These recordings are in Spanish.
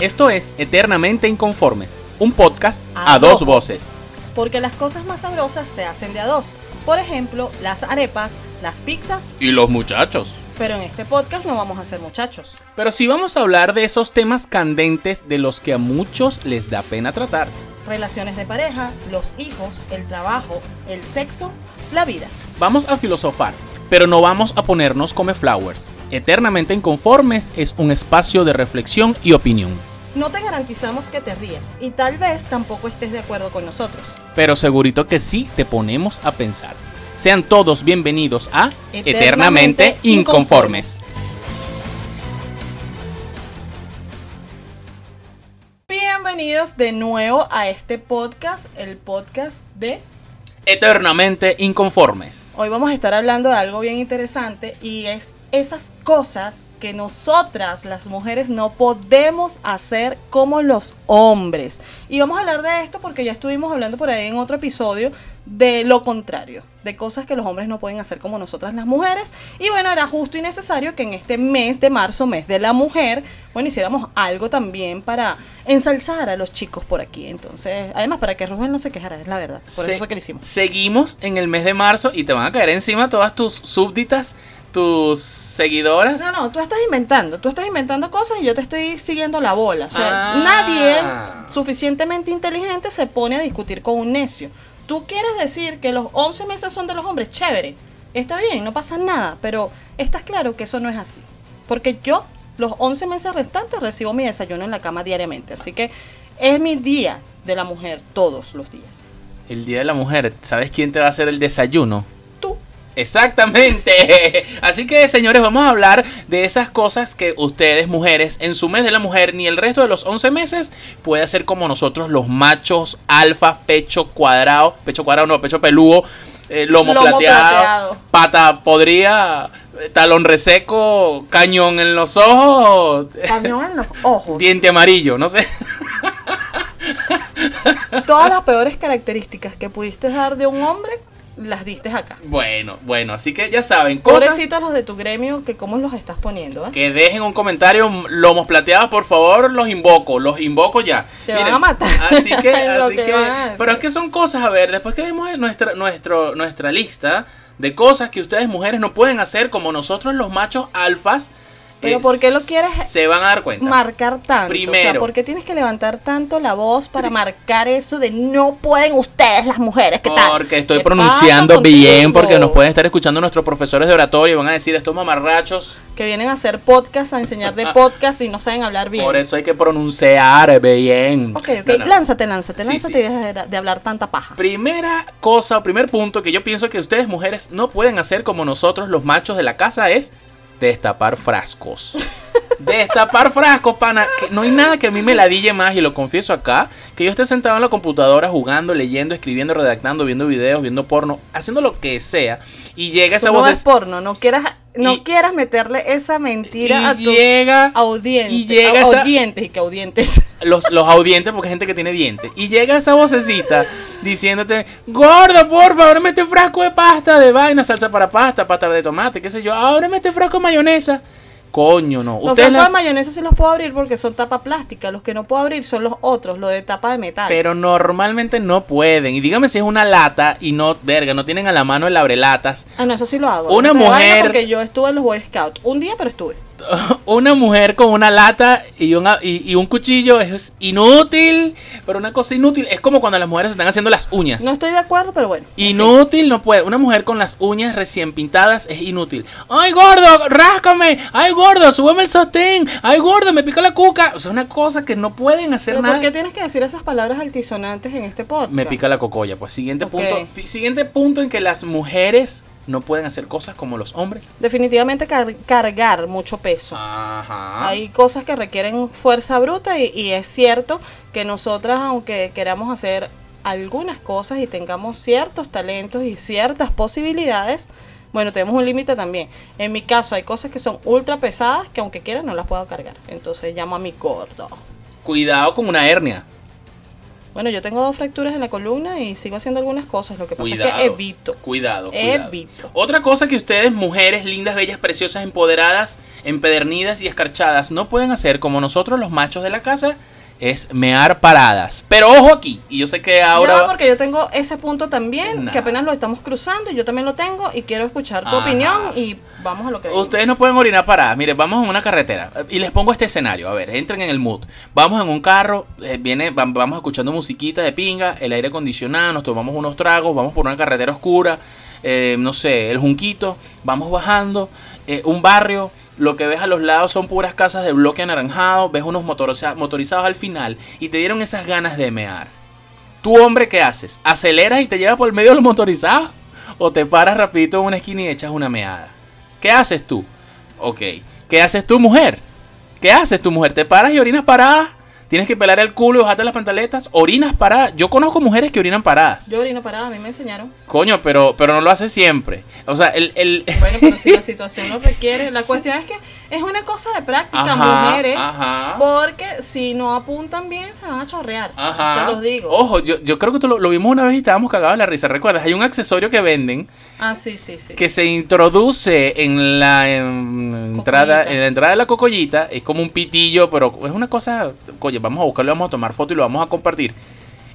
Esto es Eternamente Inconformes, un podcast A a, dos dos voces. Porque las cosas más sabrosas se hacen de a dos. Por ejemplo, las arepas, las pizzas, Y los muchachos. pero en este podcast no vamos a ser muchachos. Pero sí vamos a hablar de esos temas candentes de los que a muchos les da pena tratar. Relaciones de pareja, los hijos, el trabajo, el sexo, la vida. Vamos a filosofar, pero no vamos a ponernos come flowers. Eternamente Inconformes es un espacio de reflexión y opinión. No te garantizamos que te ríes y tal vez tampoco estés de acuerdo con nosotros. Pero segurito que sí te ponemos a pensar. Sean todos bienvenidos a Eternamente Eternamente Inconformes. Bienvenidos de nuevo a este podcast, el podcast de... Eternamente Inconformes. Hoy vamos a estar hablando de algo bien interesante y es esas cosas que nosotras las mujeres no podemos hacer como los hombres. Y vamos a hablar de esto porque ya estuvimos hablando por ahí en otro episodio de lo contrario, de cosas que los hombres no pueden hacer como nosotras las mujeres. Y bueno, era justo y necesario que en este mes de marzo, mes de la mujer, bueno, hiciéramos algo también para ensalzar a los chicos por aquí. Entonces, además para que Rubén no se quejara, es la verdad. Por Se- eso fue que lo hicimos. Seguimos en el mes de marzo y te van a caer encima todas tus súbditas, tus seguidoras. No, no, tú estás inventando, tú estás inventando cosas y yo te estoy siguiendo la bola. O sea, Ah. nadie suficientemente inteligente se pone a discutir con un necio. Tú quieres decir que los 11 meses son de los hombres, chévere, está bien, no pasa nada, pero estás claro que eso no es así. Porque yo, los 11 meses restantes, recibo mi desayuno en la cama diariamente. Así que es mi día de la mujer todos los días. El Día de la Mujer, ¿sabes quién te va a hacer el desayuno? Exactamente. Así que, señores, vamos a hablar de esas cosas que ustedes, mujeres, en su mes de la mujer, ni el resto de los 11 meses, puede hacer como nosotros, los machos alfa, pecho cuadrado, pecho cuadrado, no, pecho peludo, eh, lomo, Lomo plateado, plateado. pata podrida, eh, talón reseco, cañón en los ojos, Camión en los ojos. diente amarillo, no sé. Todas las peores características que pudiste dar de un hombre, las diste acá. Bueno, bueno, así que ya saben, cosas Pobrecitos los de tu gremio, que cómo los estás poniendo, ¿eh? que dejen un comentario, lomos plateados, por favor, los invoco, los invoco ya. Te van a matar. Así que, Lo así que pero es que son cosas, a ver, después que vemos nuestra, nuestro, nuestra lista de cosas que ustedes mujeres no pueden hacer como nosotros los machos alfas, Pero eh, ¿por qué lo quieres Se van a dar cuenta. Marcar tanto. O Primero. sea, ¿por qué tienes que levantar tanto la voz para marcar eso de no pueden ustedes las mujeres? ¿Qué tal? Porque estoy ¿Qué pronunciando bien, porque nos pueden estar escuchando nuestros profesores de oratorio y van a decir estos mamarrachos. Que vienen a hacer podcast, a enseñar de podcast y no saben hablar bien. Por eso hay que pronunciar bien. Ok, ok, No, no. lánzate, lánzate, Sí, lánzate sí. y deja de, de hablar tanta paja. Primera cosa o primer punto que yo pienso que ustedes mujeres no pueden hacer como nosotros los machos de la casa es destapar frascos. Destapar frascos, pana. Que no hay nada que a mí me ladille más, y lo confieso acá, que yo esté sentado en la computadora jugando, leyendo, escribiendo, redactando, viendo videos, viendo porno, haciendo lo que sea, y llega esa Tú no voz... es porno, no quieras, no Y- quieras meterle esa mentira a tus llega audientes. y llega esa- audientes y que audientes. los, los audientes, porque hay gente que tiene dientes. Y llega esa vocecita diciéndote, gordo, por favor, este frasco de pasta, de vaina, salsa para pasta, pasta de tomate, qué sé yo, ábreme este frasco de mayonesa. Coño, no. Los Ustedes las- de mayonesa sí los puedo abrir porque son tapa plástica. Los que no puedo abrir son los otros, los de tapa de metal. Pero normalmente no pueden. Y dígame si es una lata y no, verga, no tienen a la mano el abrelatas. ah, no, eso sí lo hago. Una No mujer- Porque yo estuve en los Boy Scouts. Un día, pero estuve. Una mujer con una lata y, una- y, y un cuchillo es inútil. Pero una cosa inútil es como cuando las mujeres se están haciendo las uñas. No estoy de acuerdo, pero bueno. Inútil no puede. Una mujer con las uñas recién pintadas es inútil. ¡Ay, gordo! ¡Ráscame! ¡Ay, gordo! ¡Súbeme el sostén! ¡Ay, gordo! ¡Me pica la cuca! O sea, una cosa que no pueden hacer ¿Pero nada. por qué tienes que decir esas palabras altisonantes en este podcast? Me pica la cocoya. Pues siguiente Ok. punto. Siguiente punto en que las mujeres no pueden hacer cosas como los hombres. Definitivamente car- cargar mucho peso. Ajá. Hay cosas que requieren fuerza bruta y, y es cierto que nosotras, aunque queramos hacer algunas cosas y tengamos ciertos talentos y ciertas posibilidades, bueno, tenemos un límite también. En mi caso hay cosas que son ultra pesadas que aunque quiera no las puedo cargar. Entonces llamo a mi gordo. Cuidado con una hernia. Bueno, yo tengo dos fracturas en la columna y sigo haciendo algunas cosas. Lo que pasa Cuidado. es que evito. Cuidado, cuidado. Evito. Otra cosa que ustedes, mujeres lindas, bellas, preciosas, empoderadas, empedernidas y escarchadas, no pueden hacer como nosotros los machos de la casa, es mear paradas. Pero ojo aquí, y yo sé que ahora... No, porque yo tengo ese punto también, Nah. que apenas lo estamos cruzando, y yo también lo tengo, y quiero escuchar tu Ajá. opinión, y vamos a lo que. Ustedes no pueden orinar paradas. Mire, vamos en una carretera eh, y les pongo este escenario. A ver, entren en el mood. Vamos en un carro, eh, viene, vam- vamos escuchando musiquita de pinga, el aire acondicionado, nos tomamos unos tragos, vamos por una carretera oscura, eh, no sé, el junquito, vamos bajando, eh, un barrio, lo que ves a los lados son puras casas de bloque anaranjado, ves unos motoriza- motorizados al final y te dieron esas ganas de mear. Tú, hombre, ¿qué haces? ¿Aceleras y te llevas por el medio de los motorizados? ¿O te paras rapidito en una esquina y echas una meada? ¿Qué haces tú? Ok. ¿Qué haces tú, mujer? ¿Qué haces tú, mujer? ¿Te paras y orinas parada? ¿Tienes que pelar el culo y bajarte las pantaletas? ¿Orinas paradas? Yo conozco mujeres que orinan paradas. Yo orino parada, a mí me enseñaron. Coño, pero, pero no lo hace siempre. O sea, el... el... Bueno, pero si la situación lo requiere, la cuestión es que es una cosa de práctica, Ajá, mujeres, ajá. porque si no apuntan bien, se van a chorrear. Ajá. Se los digo. Ojo, yo, yo creo que tú lo, lo vimos una vez y estábamos cagados de la risa. ¿Recuerdas? Hay un accesorio que venden Ah, sí, sí, sí. que se introduce en la en- entrada en la entrada de la cocollita es como un pitillo pero es una cosa oye vamos a buscarlo vamos a tomar foto y lo vamos a compartir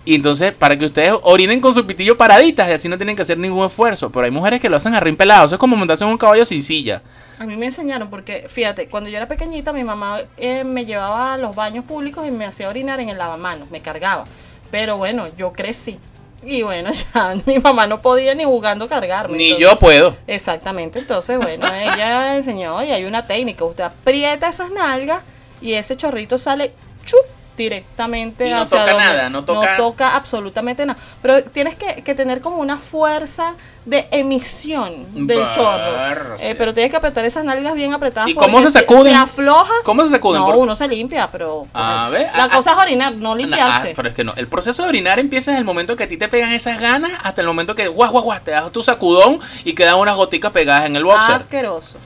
y entonces para que ustedes orinen con su pitillo paraditas y así no tienen que hacer ningún esfuerzo pero hay mujeres que lo hacen a rin pelado eso es como montarse en un caballo sin silla A mí me enseñaron porque, fíjate, cuando yo era pequeñita, mi mamá eh, me llevaba a los baños públicos y me hacía orinar en el lavamanos, me cargaba. Pero bueno, yo crecí. Y bueno, ya mi mamá no podía ni jugando cargarme. ni entonces- yo puedo Exactamente, entonces bueno, ella enseñó y hay una técnica, usted aprieta esas nalgas y ese chorrito sale chup directamente Y no hacia toca donde- nada, no toca- absolutamente nada. Pero tienes que, que tener como una fuerza de emisión del chorro. Eh, pero tienes que apretar esas nalgas bien apretadas. ¿Y cómo se sacuden? Si aflojas. ¿Cómo se sacuden? No, Por- uno se limpia, pero. A ver, la ah, cosa ah, es orinar, no Ah, limpiarse. pero es que no. El proceso de orinar empieza desde el momento que a ti te pegan esas ganas hasta el momento que guau, guau, guau, te das tu sacudón y quedan unas goticas pegadas en el boxer. Asqueroso.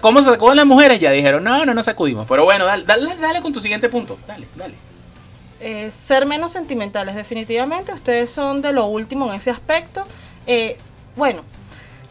¿Cómo se sacuden las mujeres? Ya dijeron, no, no nos sacudimos. Pero bueno, dale, dale, dale con tu siguiente punto. Dale, dale. Eh, ser menos sentimentales, definitivamente. Ustedes son de lo último en ese aspecto. Eh, bueno,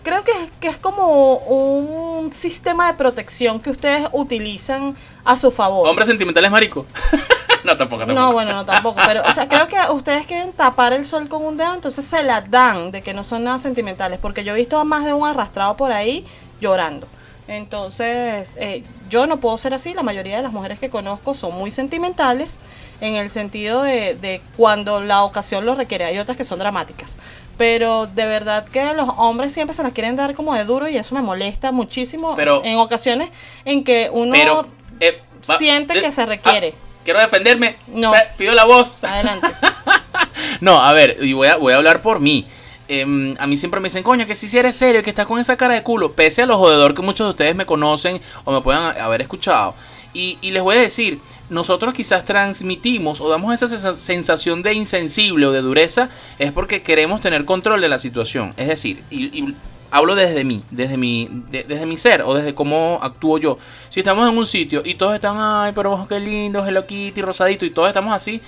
creo que, que es como un sistema de protección que ustedes utilizan a su favor. Hombres sentimentales, marico. no, tampoco, tampoco. No, bueno, no tampoco, pero, o sea, creo que ustedes quieren tapar el sol con un dedo, entonces se la dan de que no son nada sentimentales, porque yo he visto a más de un arrastrado por ahí llorando. Entonces, eh, yo no puedo ser así, la mayoría de las mujeres que conozco son muy sentimentales, en el sentido de, de cuando la ocasión lo requiere, hay otras que son dramáticas. Pero de verdad que los hombres siempre se las quieren dar como de duro y eso me molesta muchísimo Pero- en ocasiones en que uno Pero. eh, va- siente eh, que se requiere. ah, quiero defenderme. No. Pido la voz. Adelante. No, a ver, y voy a, voy a hablar por mí. Em, a mí siempre me dicen, coño, que si eres serio, que estás con esa cara de culo, pese a lo jodedor que muchos de ustedes me conocen o me puedan haber escuchado. Y, y les voy a decir, nosotros quizás transmitimos o damos esa sensa- sensación de insensible o de dureza, es porque queremos tener control de la situación. Es decir, y, hablo desde mí, desde mi, de- desde mi ser o desde cómo actúo yo. Si estamos en un sitio y todos están, ay, pero qué lindo, Hello Kitty, rosadito, y todos estamos así,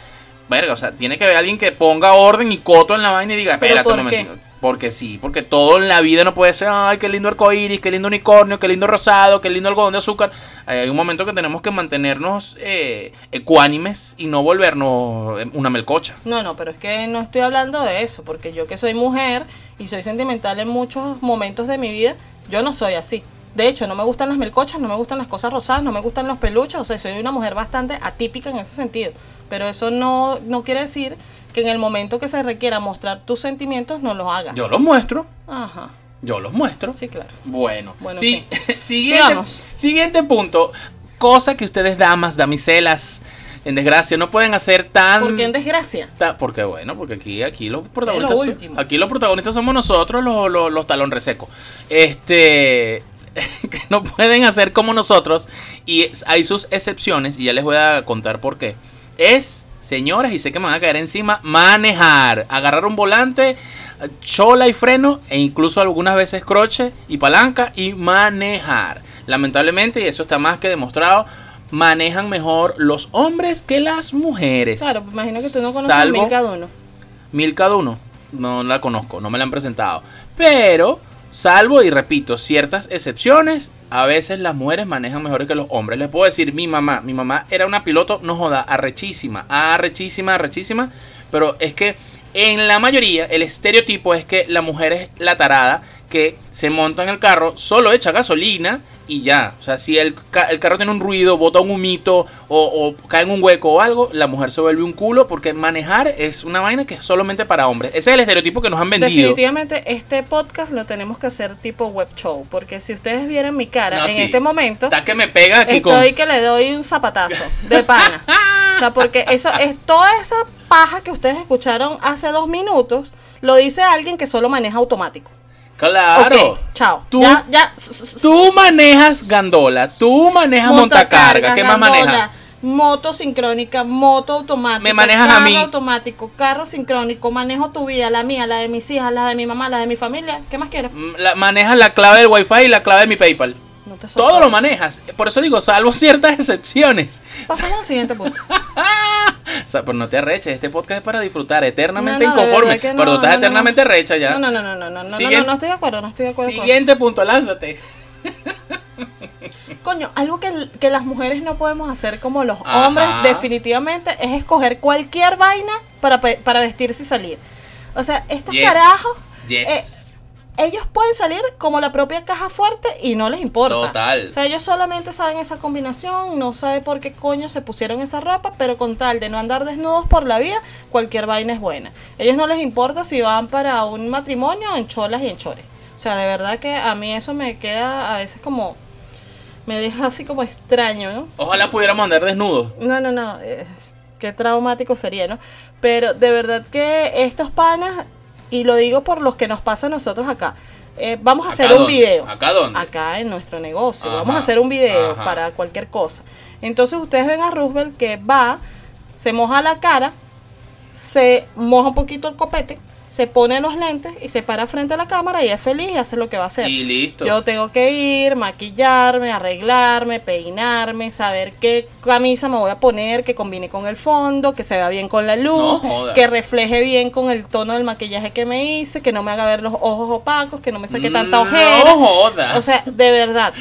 verga, o sea, tiene que haber alguien que ponga orden y coto en la vaina y diga, ¿Pero espérate un por qué? momentito. Porque sí, porque todo en la vida no puede ser, ay, qué lindo arcoíris, qué lindo unicornio, qué lindo rosado, qué lindo algodón de azúcar. Hay un momento que tenemos que mantenernos eh, ecuánimes y no volvernos eh, una melcocha. No, no, pero es que no estoy hablando de eso, porque yo que soy mujer y soy sentimental en muchos momentos de mi vida, yo no soy así. De hecho, no me gustan las melcochas, no me gustan las cosas rosadas, no me gustan los peluches, o sea, soy una mujer bastante atípica en ese sentido. Pero eso no, no quiere decir que en el momento que se requiera mostrar tus sentimientos no los hagas. Yo los muestro, Ajá, yo los muestro. sí, claro. Bueno, Bueno, sí, siguiente, Sigamos. siguiente punto. Cosa que ustedes, damas, damiselas, en desgracia, no pueden hacer tan... ¿Por qué en desgracia? Ta- Porque bueno, porque aquí, aquí los protagonistas lo aquí los protagonistas somos nosotros, los, los, los talón resecos. Este que no pueden hacer como nosotros y hay sus excepciones y ya les voy a contar por qué. Es, señoras, y sé que me van a caer encima, manejar, agarrar un volante, chola y freno e incluso algunas veces croche y palanca y manejar. Lamentablemente, y eso está más que demostrado, manejan mejor los hombres que las mujeres. Claro, imagino que tú no conoces a Salvo- mil cada uno. Mil cada uno. No la conozco, no me la han presentado. Pero, salvo y repito, ciertas excepciones, a veces las mujeres manejan mejor que los hombres. Les puedo decir, mi mamá, mi mamá era una piloto, no joda, arrechísima, arrechísima, arrechísima. Pero es que en la mayoría el estereotipo es que la mujer es la tarada que se monta en el carro, solo echa gasolina y ya. O sea, si el, el carro tiene un ruido, bota un humito o, o cae en un hueco o algo, la mujer se vuelve un culo porque manejar es una vaina que es solamente para hombres. Ese es el estereotipo que nos han vendido. Definitivamente este podcast lo tenemos que hacer tipo web show, porque si ustedes vieran mi cara No, en sí. este momento, Está que me pega aquí con... estoy que le doy un zapatazo de pana. o sea, porque eso es toda esa paja que ustedes escucharon hace dos minutos, lo dice alguien que solo maneja automático. Claro. Chao. Tú- ya, ya. Tú manejas gandola, tú manejas montacarga, ¿qué más gandola, manejas? Moto sincrónica, moto automática. Me manejas a carro mí. automático, carro sincrónico, manejo tu vida, la mía, la de mis hijas, la de mi mamá, la de mi familia. ¿Qué más quieres? Mm, La, manejas la clave del wifi y la clave de mi PayPal. No te Todo lo manejas. Por eso digo, salvo ciertas excepciones. Pasamos al siguiente punto. O sea, pero no te arreches, este podcast es para disfrutar, eternamente No, no, inconforme. pero no, tú estás no, no, eternamente recha ya. No, no, no, no, no, no, no, no, no estoy de acuerdo, no estoy de acuerdo. Siguiente punto, lánzate. Coño, algo que, que las mujeres no podemos hacer como los Ajá. hombres definitivamente es escoger cualquier vaina para, para vestirse y salir. O sea, estos Yes, carajos, yes. eh, ellos pueden salir como la propia caja fuerte y no les importa. Total. O sea, ellos solamente saben esa combinación, no saben por qué coño se pusieron esa ropa, pero con tal de no andar desnudos por la vida, cualquier vaina es buena. Ellos no les importa si van para un matrimonio en cholas y en chores. O sea, de verdad que a mí eso me queda a veces como... Me deja así como extraño, ¿no? Ojalá pudiéramos andar desnudos. No, no, no. eh, qué traumático sería, ¿no? Pero de verdad que estos panas, y lo digo por los que nos pasa a nosotros acá, eh, vamos a ¿Acá hacer un dónde? video. ¿Acá dónde? Acá en nuestro negocio. Ajá, Vamos a hacer un video ajá. para cualquier cosa. Entonces ustedes ven a Roosevelt que va, se moja la cara, se moja un poquito el copete, se pone los lentes y se para frente a la cámara y es feliz y hace lo que va a hacer. Y listo. Yo tengo que ir, maquillarme, arreglarme, peinarme, saber qué camisa me voy a poner, que combine con el fondo, que se vea bien con la luz, No que refleje bien con el tono del maquillaje que me hice, que no me haga ver los ojos opacos, que no me saque tanta ojera. No joda. O sea, de verdad,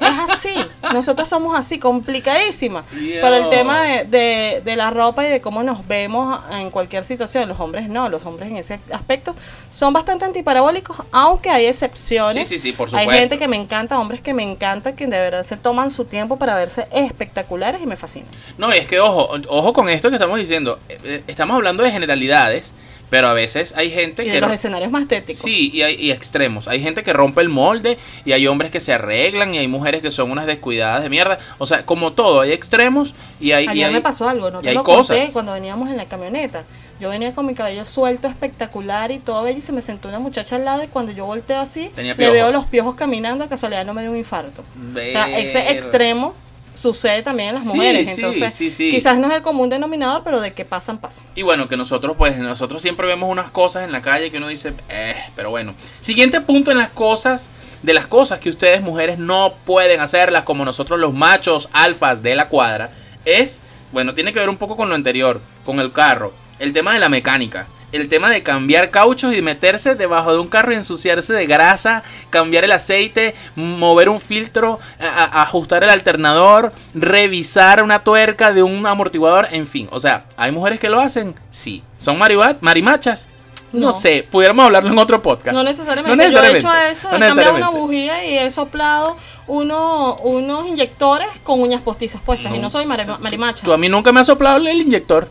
es así. Nosotros somos así, complicadísimas. Dios. Para el tema de, de- de la ropa y de cómo nos vemos en cualquier situación. Los hombres no, los hombres en ese aspecto son bastante antiparabólicos, aunque hay excepciones. Sí, sí, sí, por Hay supuesto. gente que me encanta, hombres que me encanta, que de verdad se toman su tiempo para verse espectaculares y me fascinan. No, y es que ojo, ojo con esto que estamos diciendo. Eh, eh, Estamos hablando de generalidades, pero a veces hay gente Y que de los escenarios más estéticos. Sí, y hay y extremos. Hay gente que rompe el molde y hay hombres que se arreglan y hay mujeres que son unas descuidadas de mierda. O sea, como todo, hay extremos y hay... y Ayer hay- me pasó algo, no y te hay lo cosas. conté cuando veníamos en la camioneta. Yo venía con mi cabello suelto, espectacular y todo bello y se me sentó una muchacha al lado y cuando yo volteo así, Tenía le veo los piojos caminando, de casualidad no me dio un infarto. O sea, ese extremo sucede también en las mujeres. sí, Entonces, sí, sí. quizás no es el común denominador, pero de que pasan, pasan. Y bueno, que nosotros pues nosotros siempre vemos unas cosas en la calle que uno dice, eh, pero bueno. Siguiente punto en las cosas, de las cosas que ustedes mujeres no pueden hacerlas como nosotros los machos alfas de la cuadra, es, bueno, tiene que ver un poco con lo anterior, con el carro, el tema de la mecánica. El tema de cambiar cauchos y meterse debajo de un carro y ensuciarse de grasa, cambiar el aceite, mover un filtro, a- a- ajustar el alternador, revisar una tuerca de un amortiguador, en fin. O sea, ¿hay mujeres que lo hacen? Sí. ¿Son marimachas? No. No. sé, pudiéramos hablarlo en otro podcast. No necesariamente. No necesariamente. Yo he hecho eso, no he cambiado una bujía y he soplado uno, unos inyectores con uñas postizas puestas. Y no soy mari- marimacha. Tú a mí nunca me has soplado el inyector.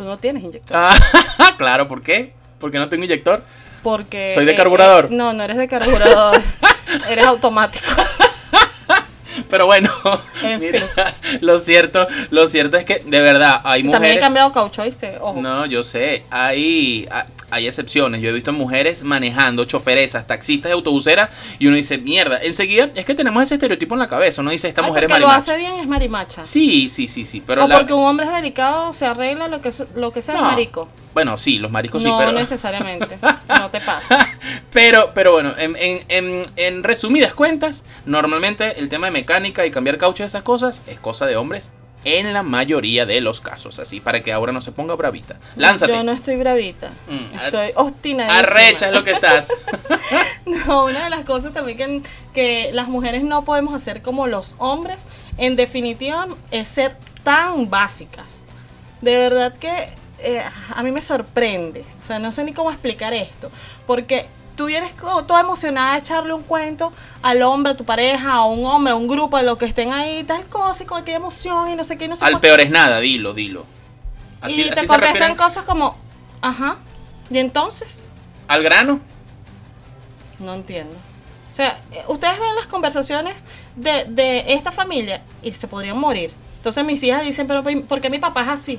Tú no tienes inyector. Ah, claro, ¿por qué? Porque no tengo inyector. Porque. Soy de eh, carburador. no, no eres de carburador. eres automático. Pero bueno, En mira, lo cierto, lo cierto es que de verdad hay mujeres. También he cambiado caucho, ¿viste? Ojo. No, yo sé. Hay, ah, hay excepciones. Yo he visto mujeres manejando, choferesas, taxistas y autobuseras, y uno dice, mierda, enseguida es que tenemos ese estereotipo en la cabeza. Uno dice, esta Ay, mujer es porque lo marimacha. hace bien es marimacha. Sí, sí, sí, sí. Pero o la- porque un hombre es delicado, se arregla lo que, lo que sea No, marico. Bueno, sí, los maricos sí, no pero. necesariamente. No te pasa. pero, pero bueno, en, en- en- en resumidas cuentas, normalmente el tema de mecánica y cambiar caucho y esas cosas es cosa de hombres en la mayoría de los casos. Así para que ahora no se ponga bravita. Lánzate. Yo no estoy bravita. Mm, Estoy obstinadísima. Arrecha es lo que estás. No, una de las cosas también que, que las mujeres no podemos hacer como los hombres, en definitiva, es ser tan básicas. De verdad que eh, a mí me sorprende. O sea, no sé ni cómo explicar esto. Porque tú vienes toda emocionada a echarle un cuento al hombre, a tu pareja, a un hombre, a un grupo, a los que estén ahí, tal cosa, y con aquella emoción y no sé qué, no sé Al peor es nada, dilo, dilo. Así, y te así contestan cosas como, ajá, y entonces. al grano. No entiendo. O sea, eh, ustedes ven las conversaciones de, de esta familia y se podrían morir. Entonces mis hijas dicen, pero ¿por qué mi papá es así?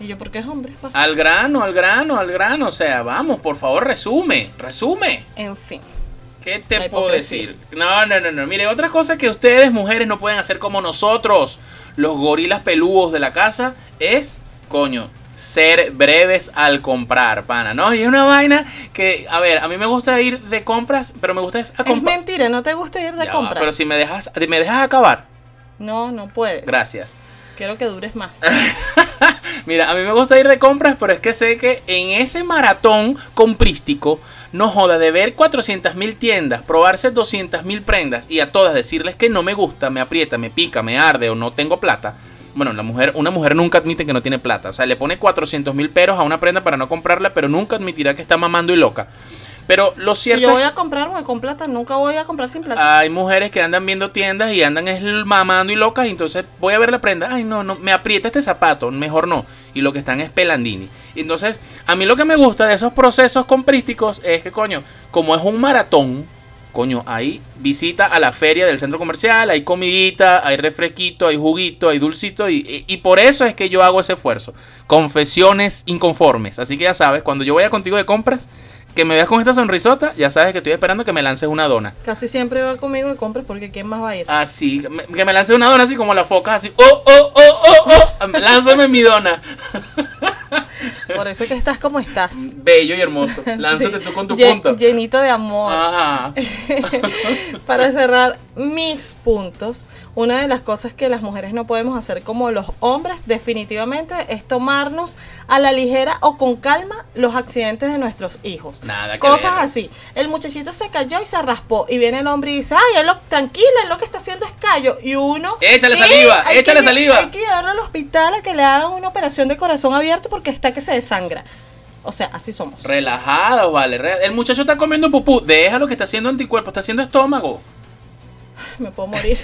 Y yo, porque es hombre. Pasa. Al grano, al grano, al grano. O sea, vamos, por favor, resume, resume. En fin. ¿Qué te puedo decir? No, no, no, no. Mire, otra cosa que ustedes, mujeres, no pueden hacer como nosotros, los gorilas peludos de la casa, es, coño, ser breves al comprar, pana, ¿no? Y es una vaina que, a ver, a mí me gusta ir de compras, pero me gusta es a Es mentira, no te gusta ir de Ya va, compras. pero si me dejas, me dejas acabar, No, no puedes. gracias. Quiero que dures más. Mira, a mí me gusta ir de compras, pero es que sé que en ese maratón comprístico, no joda, de ver 400 mil tiendas, probarse 200 mil prendas y a todas decirles que no me gusta, me aprieta, me pica, me arde o no tengo plata. Bueno, la mujer, una mujer nunca admite que no tiene plata. O sea, le pone 400 mil peros a una prenda para no comprarla, pero nunca admitirá que está mamando y loca. Pero lo si cierto yo voy a comprar, voy con plata. Nunca voy a comprar sin plata. hay mujeres que andan viendo tiendas y andan es mamando y locas, y entonces voy a ver la prenda, ay no, no, me aprieta este zapato, mejor no, y lo que están es pelandini. Entonces, a mí lo que me gusta de esos procesos comprísticos es que, coño, como es un maratón, coño, hay visita a la feria del centro comercial, hay comidita, hay refresquito, hay juguito, hay dulcito, y, y- y por eso es que yo hago ese esfuerzo. Confesiones inconformes. Así que ya sabes, cuando yo vaya contigo de compras, que me veas con esta sonrisota, ya sabes que estoy esperando que me lances una dona. Casi siempre va conmigo de compras porque ¿quién más va a ir? Así, que me- que me lance una dona así como la foca, así. ¡Oh, oh, oh, oh, oh! Lánzame mi dona. Por eso es que estás como estás. Bello y hermoso. Lánzate Sí. tú con tu Lle- punto. Llenito de amor. Ajá. Para cerrar mis puntos, una de las cosas que las mujeres no podemos hacer como los hombres definitivamente es tomarnos a la ligera o con calma los accidentes de nuestros hijos. Nada que Cosas ver. así. El muchachito se cayó y se raspó y viene el hombre y dice, ay, él lo, tranquila, él lo que está haciendo es callo. Y uno... Échale "¿Qué? saliva, échale que- saliva". Hay que llevarlo al hospital a que le hagan una operación de corazón abierto porque está que se desangra. O sea, así somos. Relajados, vale. El muchacho está comiendo pupú. Deja lo que está haciendo anticuerpo. Está haciendo estómago. Me puedo morir.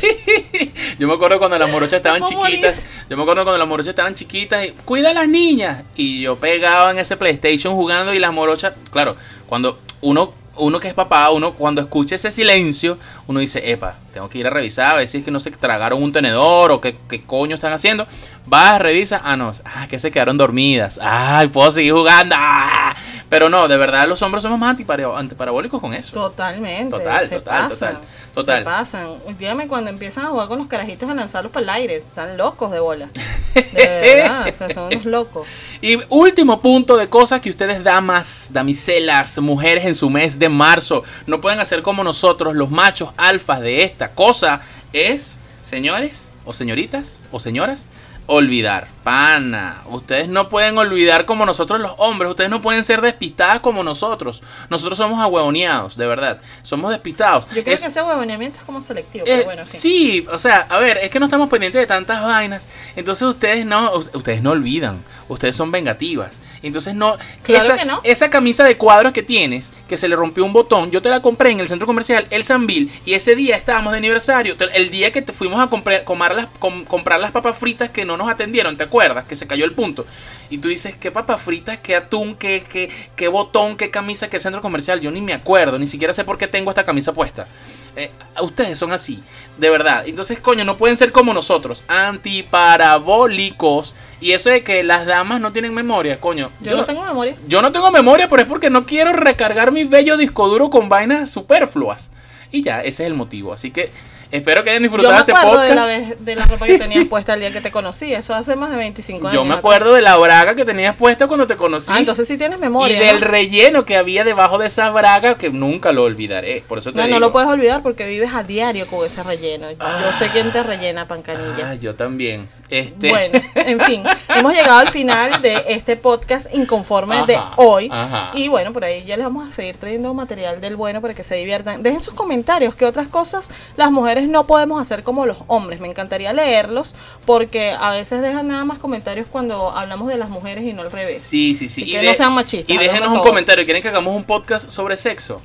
Yo me acuerdo cuando las morochas estaban chiquitas. Yo me acuerdo cuando las morochas estaban chiquitas y cuida a las niñas. Y yo pegaba en ese PlayStation jugando y las morochas, claro, cuando uno uno que es papá, uno cuando escucha ese silencio, uno dice, "Epa, tengo que ir a revisar a ver si es que no se tragaron un tenedor o qué, qué coño están haciendo." Vas, revisa, ah no, ah, que se quedaron dormidas. Ay, puedo seguir jugando. Ah. Pero no, de verdad los hombres somos más antipara- antiparabólicos con eso. Totalmente. Total, total, total, total. Se pasan. Dígame cuando empiezan a jugar con los carajitos a lanzarlos para el aire. Están locos de bola. De verdad, o sea, son unos locos. Y último punto de cosas que ustedes, damas, damiselas, mujeres en su mes de marzo, no pueden hacer como nosotros, los machos alfas de esta cosa, es, señores, o señoritas, o señoras, olvidar. Pana, ustedes no pueden olvidar como nosotros los hombres, ustedes no pueden ser despistadas como nosotros. Nosotros somos ahuevoneados, de verdad, somos despistados. Yo creo Es- que ese huevoneamiento es como selectivo, eh, pero bueno, sí. sí, o sea, a ver, es que no estamos pendientes de tantas vainas. Entonces ustedes no, ustedes no olvidan. Ustedes son vengativas. Entonces no, Claro esa, que no. esa camisa de cuadros que tienes, que se le rompió un botón, yo te la compré en el centro comercial El Sanville y ese día estábamos de aniversario, el día que te fuimos a comprar, las, com- comprar las papas fritas que no nos atendieron, ¿te acuerdas? Que se cayó el punto. Y tú dices, ¿qué papa frita, qué atún, qué, qué, qué botón, qué camisa, qué centro comercial? Yo ni me acuerdo, ni siquiera sé por qué tengo esta camisa puesta. Eh, ustedes son así, de verdad. Entonces, coño, no pueden ser como nosotros, antiparabólicos. Y eso de que las damas no tienen memoria, coño. Yo, no tengo memoria. Yo no tengo memoria, pero es porque no quiero recargar mi bello disco duro con vainas superfluas. Y ya, ese es el motivo. Así que espero que hayan disfrutado Yo me este acuerdo podcast. de la, vez- de la ropa que tenías puesta el día que te conocí. Eso hace más de 25 años. Yo me atrás. acuerdo de la braga que tenías puesta cuando te conocí. Ah, entonces sí tienes memoria. y del ¿no? relleno que había debajo de esa braga que nunca lo olvidaré. Por eso te No, digo. no lo puedes olvidar porque vives a diario con ese relleno. Yo Ah. sé quién te rellena, pancanilla. Ah, yo también. Este... Bueno, en fin, hemos llegado al final de este podcast inconforme de hoy. ajá. Y bueno, por ahí ya les vamos a seguir trayendo material del bueno para que se diviertan. Dejen sus comentarios, qué otras cosas las mujeres no podemos hacer como los hombres. Me encantaría leerlos porque a veces dejan nada más comentarios cuando hablamos de las mujeres y no al revés. Sí, sí, sí. Así que no sean machistas, Y déjenos un favor. comentario. ¿Quieren que hagamos un podcast sobre sexo?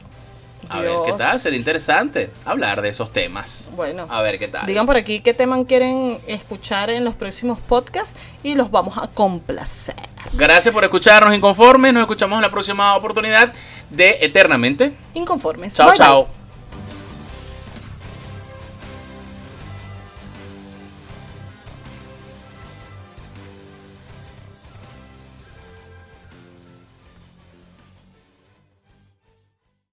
A ver, ¿qué tal? Sería interesante hablar de esos temas. Bueno. A ver, ¿qué tal? Digan por aquí qué tema quieren escuchar en los próximos podcasts y los vamos a complacer. Gracias por escucharnos inconformes. Nos escuchamos en la próxima oportunidad de Eternamente. Inconformes. Chao, Bye, bye. chao.